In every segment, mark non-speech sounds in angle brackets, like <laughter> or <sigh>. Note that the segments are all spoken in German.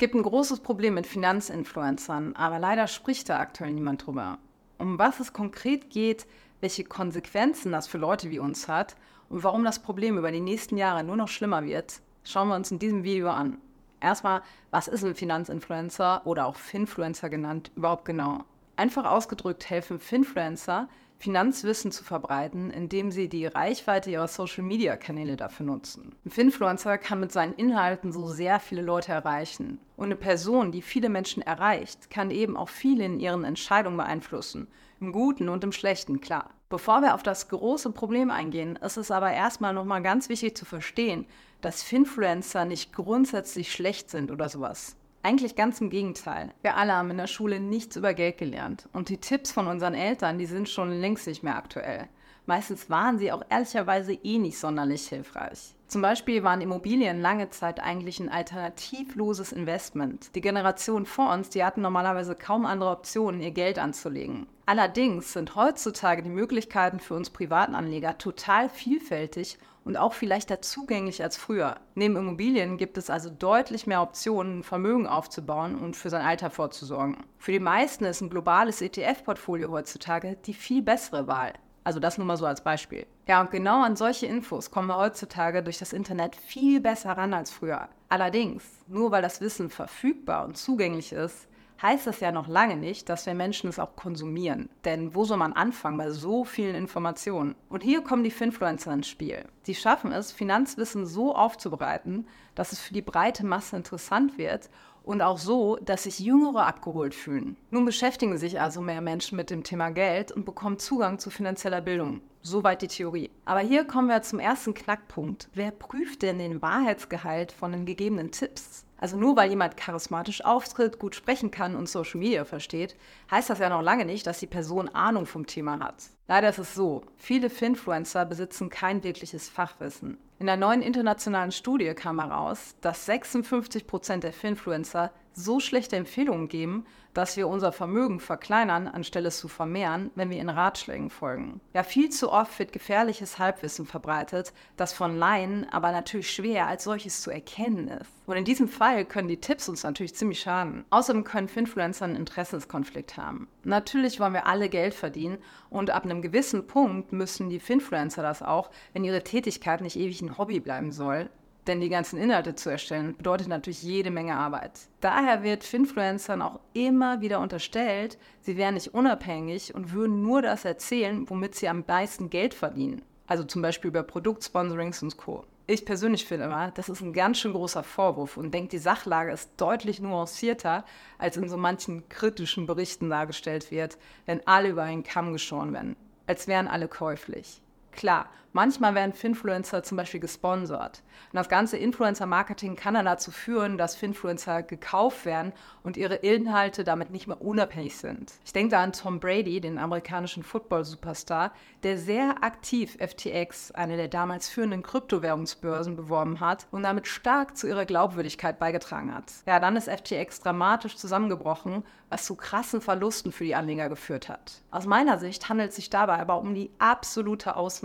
gibt ein großes Problem mit Finanzinfluencern, aber leider spricht da aktuell niemand drüber. Um was es konkret geht, welche Konsequenzen das für Leute wie uns hat und warum das Problem über die nächsten Jahre nur noch schlimmer wird, schauen wir uns in diesem Video an. Erstmal, was ist ein Finanzinfluencer oder auch Finfluencer genannt überhaupt genau? Einfach ausgedrückt helfen Finfluencer, Finanzwissen zu verbreiten, indem sie die Reichweite ihrer Social-Media-Kanäle dafür nutzen. Ein Finfluencer kann mit seinen Inhalten so sehr viele Leute erreichen. Und eine Person, die viele Menschen erreicht, kann eben auch viele in ihren Entscheidungen beeinflussen. Im Guten und im Schlechten, klar. Bevor wir auf das große Problem eingehen, ist es aber erstmal nochmal ganz wichtig zu verstehen, dass Finfluencer nicht grundsätzlich schlecht sind oder sowas. Eigentlich ganz im Gegenteil. Wir alle haben in der Schule nichts über Geld gelernt. Und die Tipps von unseren Eltern, die sind schon längst nicht mehr aktuell. Meistens waren sie auch ehrlicherweise eh nicht sonderlich hilfreich. Zum Beispiel waren Immobilien lange Zeit eigentlich ein alternativloses Investment. Die Generation vor uns, die hatten normalerweise kaum andere Optionen, ihr Geld anzulegen. Allerdings sind heutzutage die Möglichkeiten für uns Privatanleger total vielfältig und auch viel leichter zugänglich als früher. Neben Immobilien gibt es also deutlich mehr Optionen, Vermögen aufzubauen und für sein Alter vorzusorgen. Für die meisten ist ein globales ETF-Portfolio heutzutage die viel bessere Wahl. Also das nur mal so als Beispiel. Ja, und genau an solche Infos kommen wir heutzutage durch das Internet viel besser ran als früher. Allerdings, nur weil das Wissen verfügbar und zugänglich ist, heißt das ja noch lange nicht, dass wir Menschen es auch konsumieren. Denn wo soll man anfangen bei so vielen Informationen? Und hier kommen die Finfluencer ins Spiel. Sie schaffen es, Finanzwissen so aufzubereiten, dass es für die breite Masse interessant wird und auch so, dass sich Jüngere abgeholt fühlen. Nun beschäftigen sich also mehr Menschen mit dem Thema Geld und bekommen Zugang zu finanzieller Bildung. Soweit die Theorie. Aber hier kommen wir zum ersten Knackpunkt. Wer prüft denn den Wahrheitsgehalt von den gegebenen Tipps? Also nur weil jemand charismatisch auftritt, gut sprechen kann und Social Media versteht, heißt das ja noch lange nicht, dass die Person Ahnung vom Thema hat. Leider ist es so, viele Finfluencer besitzen kein wirkliches Fachwissen. In einer neuen internationalen Studie kam heraus, dass 56 Prozent der Finfluencer so schlechte Empfehlungen geben, dass wir unser Vermögen verkleinern, anstelle es zu vermehren, wenn wir ihren Ratschlägen folgen. Ja, viel zu oft wird gefährliches Halbwissen verbreitet, das von Laien aber natürlich schwer als solches zu erkennen ist. Und in diesem Fall können die Tipps uns natürlich ziemlich schaden. Außerdem können Finfluencer einen Interessenskonflikt haben. Natürlich wollen wir alle Geld verdienen und ab einem gewissen Punkt müssen die Finfluencer das auch, wenn ihre Tätigkeit nicht ewig ein Hobby bleiben soll, denn die ganzen Inhalte zu erstellen bedeutet natürlich jede Menge Arbeit. Daher wird Finfluencern auch immer wieder unterstellt, sie wären nicht unabhängig und würden nur das erzählen, womit sie am meisten Geld verdienen. Also zum Beispiel über Produktsponsorings und Co. Ich persönlich finde immer, das ist ein ganz schön großer Vorwurf und denke, die Sachlage ist deutlich nuancierter, als in so manchen kritischen Berichten dargestellt wird, wenn alle über einen Kamm geschoren werden, als wären alle käuflich. Klar, manchmal werden Finfluencer zum Beispiel gesponsert. Und das ganze Influencer-Marketing kann dann dazu führen, dass Finfluencer gekauft werden und ihre Inhalte damit nicht mehr unabhängig sind. Ich denke da an Tom Brady, den amerikanischen Football-Superstar, der sehr aktiv FTX, eine der damals führenden Kryptowährungsbörsen, beworben hat und damit stark zu ihrer Glaubwürdigkeit beigetragen hat. Ja, dann ist FTX dramatisch zusammengebrochen, was zu krassen Verlusten für die Anleger geführt hat. Aus meiner Sicht handelt es sich dabei aber um die absolute Ausnahme.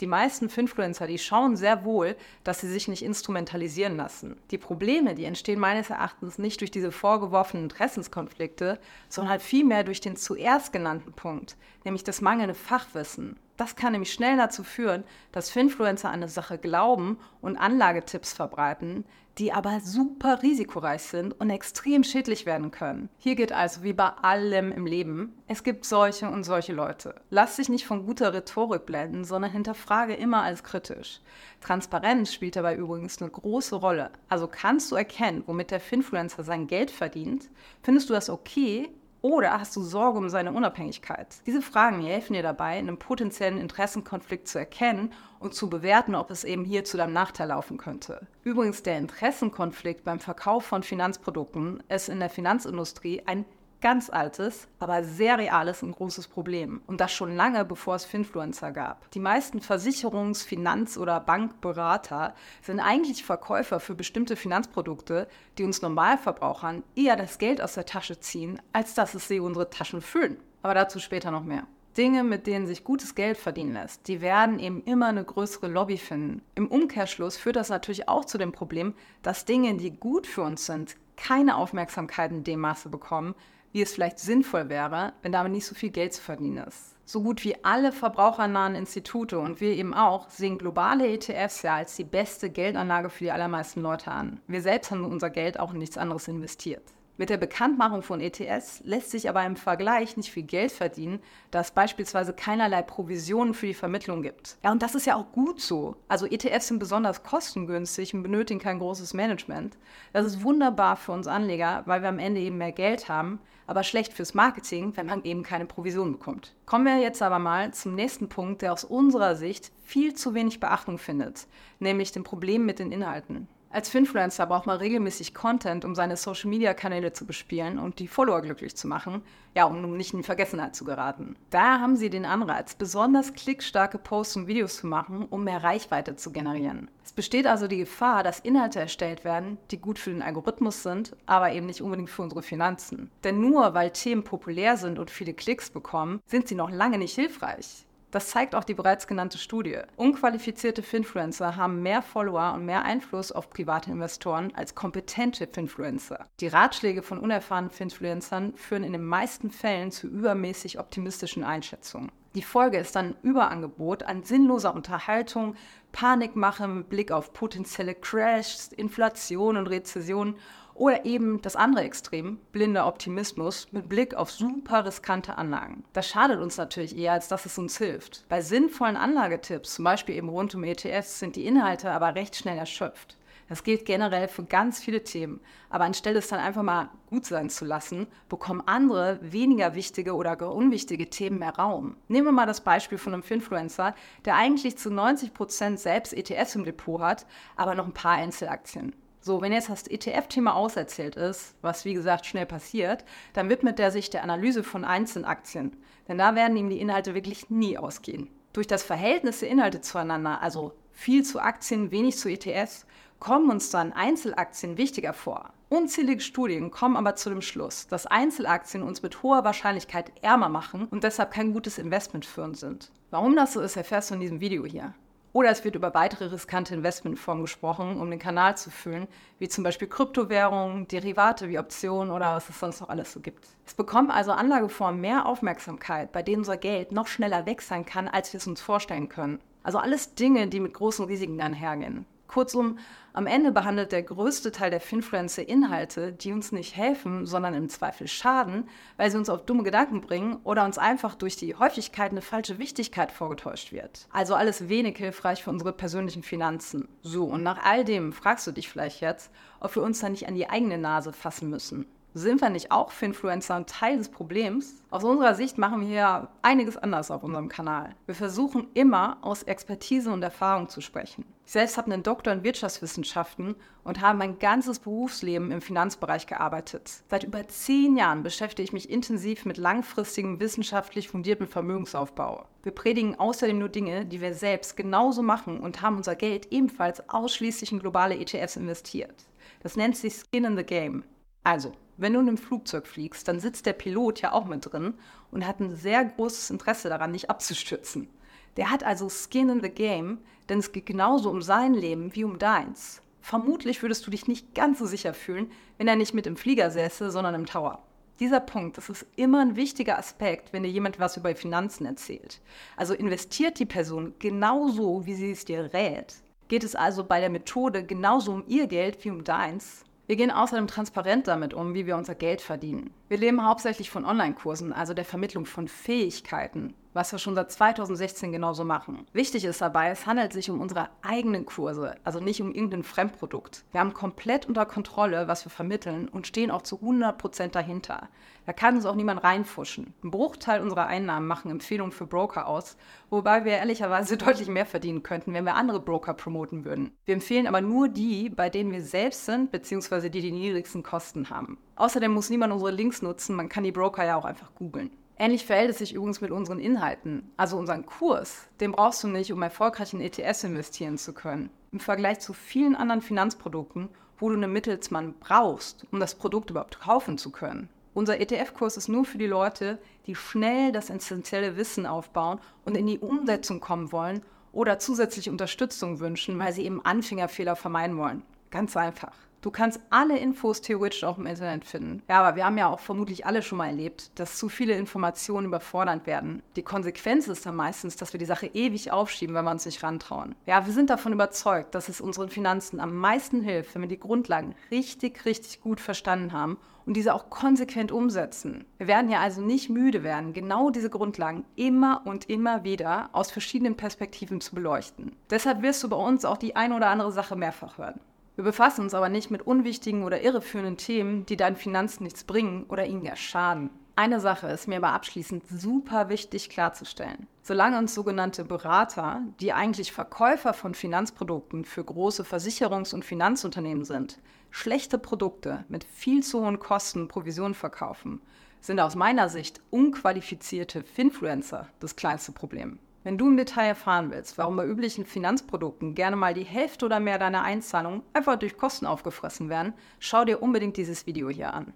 Die meisten Finfluencer, die schauen sehr wohl, dass sie sich nicht instrumentalisieren lassen. Die Probleme, die entstehen meines Erachtens nicht durch diese vorgeworfenen Interessenskonflikte, sondern halt vielmehr durch den zuerst genannten Punkt, nämlich das mangelnde Fachwissen. Das kann nämlich schnell dazu führen, dass Finfluencer an eine Sache glauben und Anlagetipps verbreiten, die aber super risikoreich sind und extrem schädlich werden können. Hier geht also wie bei allem im Leben, es gibt solche und solche Leute. Lass dich nicht von guter Rhetorik blenden, sondern hinterfrage immer als kritisch. Transparenz spielt dabei übrigens eine große Rolle. Also kannst du erkennen, womit der Finfluencer sein Geld verdient? Findest du das okay? Oder hast du Sorge um seine Unabhängigkeit? Diese Fragen helfen dir dabei, einen potenziellen Interessenkonflikt zu erkennen und zu bewerten, ob es eben hier zu deinem Nachteil laufen könnte. Übrigens, der Interessenkonflikt beim Verkauf von Finanzprodukten ist in der Finanzindustrie ein ganz altes, aber sehr reales und großes Problem. Und das schon lange bevor es Finfluencer gab. Die meisten Versicherungs-, Finanz- oder Bankberater sind eigentlich Verkäufer für bestimmte Finanzprodukte, die uns Normalverbrauchern eher das Geld aus der Tasche ziehen, als dass es sie unsere Taschen füllen. Aber dazu später noch mehr. Dinge, mit denen sich gutes Geld verdienen lässt, die werden eben immer eine größere Lobby finden. Im Umkehrschluss führt das natürlich auch zu dem Problem, dass Dinge, die gut für uns sind, keine Aufmerksamkeit in dem Maße bekommen, wie es vielleicht sinnvoll wäre, wenn damit nicht so viel Geld zu verdienen ist. So gut wie alle verbrauchernahen Institute und wir eben auch sehen globale ETFs ja als die beste Geldanlage für die allermeisten Leute an. Wir selbst haben unser Geld auch in nichts anderes investiert. Mit der Bekanntmachung von ETS lässt sich aber im Vergleich nicht viel Geld verdienen, da es beispielsweise keinerlei Provisionen für die Vermittlung gibt. Ja, und das ist ja auch gut so. Also ETFs sind besonders kostengünstig und benötigen kein großes Management. Das ist wunderbar für uns Anleger, weil wir am Ende eben mehr Geld haben, aber schlecht fürs Marketing, wenn man eben keine Provision bekommt. Kommen wir jetzt aber mal zum nächsten Punkt, der aus unserer Sicht viel zu wenig Beachtung findet, nämlich dem Problem mit den Inhalten. Als Finfluencer braucht man regelmäßig Content, um seine Social-Media-Kanäle zu bespielen und die Follower glücklich zu machen, ja, um nicht in Vergessenheit zu geraten. Daher haben sie den Anreiz, besonders klickstarke Posts und Videos zu machen, um mehr Reichweite zu generieren. Es besteht also die Gefahr, dass Inhalte erstellt werden, die gut für den Algorithmus sind, aber eben nicht unbedingt für unsere Finanzen. Denn nur weil Themen populär sind und viele Klicks bekommen, sind sie noch lange nicht hilfreich. Das zeigt auch die bereits genannte Studie. Unqualifizierte Finfluencer haben mehr Follower und mehr Einfluss auf private Investoren als kompetente Finfluencer. Die Ratschläge von unerfahrenen Finfluencern führen in den meisten Fällen zu übermäßig optimistischen Einschätzungen. Die Folge ist dann Überangebot an sinnloser Unterhaltung, Panikmache mit Blick auf potenzielle Crashs, Inflation und Rezession oder eben das andere Extrem, blinder Optimismus mit Blick auf super riskante Anlagen. Das schadet uns natürlich eher, als dass es uns hilft. Bei sinnvollen Anlagetipps, zum Beispiel eben rund um ETFs, sind die Inhalte aber recht schnell erschöpft. Das gilt generell für ganz viele Themen. Aber anstelle es dann einfach mal gut sein zu lassen, bekommen andere weniger wichtige oder gar unwichtige Themen mehr Raum. Nehmen wir mal das Beispiel von einem Finfluencer, der eigentlich zu 90 Prozent selbst ETFs im Depot hat, aber noch ein paar Einzelaktien. So, wenn jetzt das ETF-Thema auserzählt ist, was wie gesagt schnell passiert, dann widmet er sich der Analyse von einzelnen Aktien. Denn da werden ihm die Inhalte wirklich nie ausgehen. Durch das Verhältnis der Inhalte zueinander, also viel zu Aktien, wenig zu ETFs, kommen uns dann Einzelaktien wichtiger vor. Unzählige Studien kommen aber zu dem Schluss, dass Einzelaktien uns mit hoher Wahrscheinlichkeit ärmer machen und deshalb kein gutes Investment für uns sind. Warum das so ist, erfährst du in diesem Video hier. Oder es wird über weitere riskante Investmentformen gesprochen, um den Kanal zu füllen, wie zum Beispiel Kryptowährungen, Derivate wie Optionen oder was es sonst noch alles so gibt. Es bekommen also Anlageformen mehr Aufmerksamkeit, bei denen unser Geld noch schneller weg sein kann, als wir es uns vorstellen können. Also alles Dinge, die mit großen Risiken einhergehen. Kurzum, am Ende behandelt der größte Teil der Finfluencer Inhalte, die uns nicht helfen, sondern im Zweifel schaden, weil sie uns auf dumme Gedanken bringen oder uns einfach durch die Häufigkeit eine falsche Wichtigkeit vorgetäuscht wird. Also alles wenig hilfreich für unsere persönlichen Finanzen. So, und nach all dem fragst du dich vielleicht jetzt, ob wir uns da nicht an die eigene Nase fassen müssen. Sind wir nicht auch für Influencer ein Teil des Problems? Aus unserer Sicht machen wir hier einiges anders auf unserem Kanal. Wir versuchen immer aus Expertise und Erfahrung zu sprechen. Ich selbst habe einen Doktor in Wirtschaftswissenschaften und habe mein ganzes Berufsleben im Finanzbereich gearbeitet. Seit über zehn Jahren beschäftige ich mich intensiv mit langfristigem wissenschaftlich fundiertem Vermögensaufbau. Wir predigen außerdem nur Dinge, die wir selbst genauso machen und haben unser Geld ebenfalls ausschließlich in globale ETFs investiert. Das nennt sich Skin in the Game. Also, wenn du in einem Flugzeug fliegst, dann sitzt der Pilot ja auch mit drin und hat ein sehr großes Interesse daran, nicht abzustürzen. Der hat also Skin in the Game, denn es geht genauso um sein Leben wie um deins. Vermutlich würdest du dich nicht ganz so sicher fühlen, wenn er nicht mit im Flieger säße, sondern im Tower. Dieser Punkt, das ist immer ein wichtiger Aspekt, wenn dir jemand was über Finanzen erzählt. Also investiert die Person genauso, wie sie es dir rät. Geht es also bei der Methode genauso um ihr Geld wie um deins, wir gehen außerdem transparent damit um, wie wir unser Geld verdienen. Wir leben hauptsächlich von Online-Kursen, also der Vermittlung von Fähigkeiten, was wir schon seit 2016 genauso machen. Wichtig ist dabei, es handelt sich um unsere eigenen Kurse, also nicht um irgendein Fremdprodukt. Wir haben komplett unter Kontrolle, was wir vermitteln und stehen auch zu 100% dahinter. Da kann uns auch niemand reinfuschen. Ein Bruchteil unserer Einnahmen machen Empfehlungen für Broker aus, wobei wir ehrlicherweise <laughs> deutlich mehr verdienen könnten, wenn wir andere Broker promoten würden. Wir empfehlen aber nur die, bei denen wir selbst sind, beziehungsweise die die niedrigsten Kosten haben. Außerdem muss niemand unsere Links nutzen, man kann die Broker ja auch einfach googeln. Ähnlich verhält es sich übrigens mit unseren Inhalten. Also unseren Kurs, den brauchst du nicht, um erfolgreich in ETS investieren zu können. Im Vergleich zu vielen anderen Finanzprodukten, wo du einen Mittelsmann brauchst, um das Produkt überhaupt kaufen zu können. Unser ETF-Kurs ist nur für die Leute, die schnell das essentielle Wissen aufbauen und in die Umsetzung kommen wollen oder zusätzliche Unterstützung wünschen, weil sie eben Anfängerfehler vermeiden wollen. Ganz einfach. Du kannst alle Infos theoretisch auch im Internet finden. Ja, aber wir haben ja auch vermutlich alle schon mal erlebt, dass zu viele Informationen überfordernd werden. Die Konsequenz ist dann meistens, dass wir die Sache ewig aufschieben, wenn wir uns nicht rantrauen. Ja, wir sind davon überzeugt, dass es unseren Finanzen am meisten hilft, wenn wir die Grundlagen richtig, richtig gut verstanden haben und diese auch konsequent umsetzen. Wir werden ja also nicht müde werden, genau diese Grundlagen immer und immer wieder aus verschiedenen Perspektiven zu beleuchten. Deshalb wirst du bei uns auch die ein oder andere Sache mehrfach hören. Wir befassen uns aber nicht mit unwichtigen oder irreführenden Themen, die deinen Finanzen nichts bringen oder ihnen ja schaden. Eine Sache ist mir aber abschließend super wichtig klarzustellen. Solange uns sogenannte Berater, die eigentlich Verkäufer von Finanzprodukten für große Versicherungs- und Finanzunternehmen sind, schlechte Produkte mit viel zu hohen Kosten Provisionen verkaufen, sind aus meiner Sicht unqualifizierte Finfluencer das kleinste Problem. Wenn du im Detail erfahren willst, warum bei üblichen Finanzprodukten gerne mal die Hälfte oder mehr deiner Einzahlungen einfach durch Kosten aufgefressen werden, schau dir unbedingt dieses Video hier an.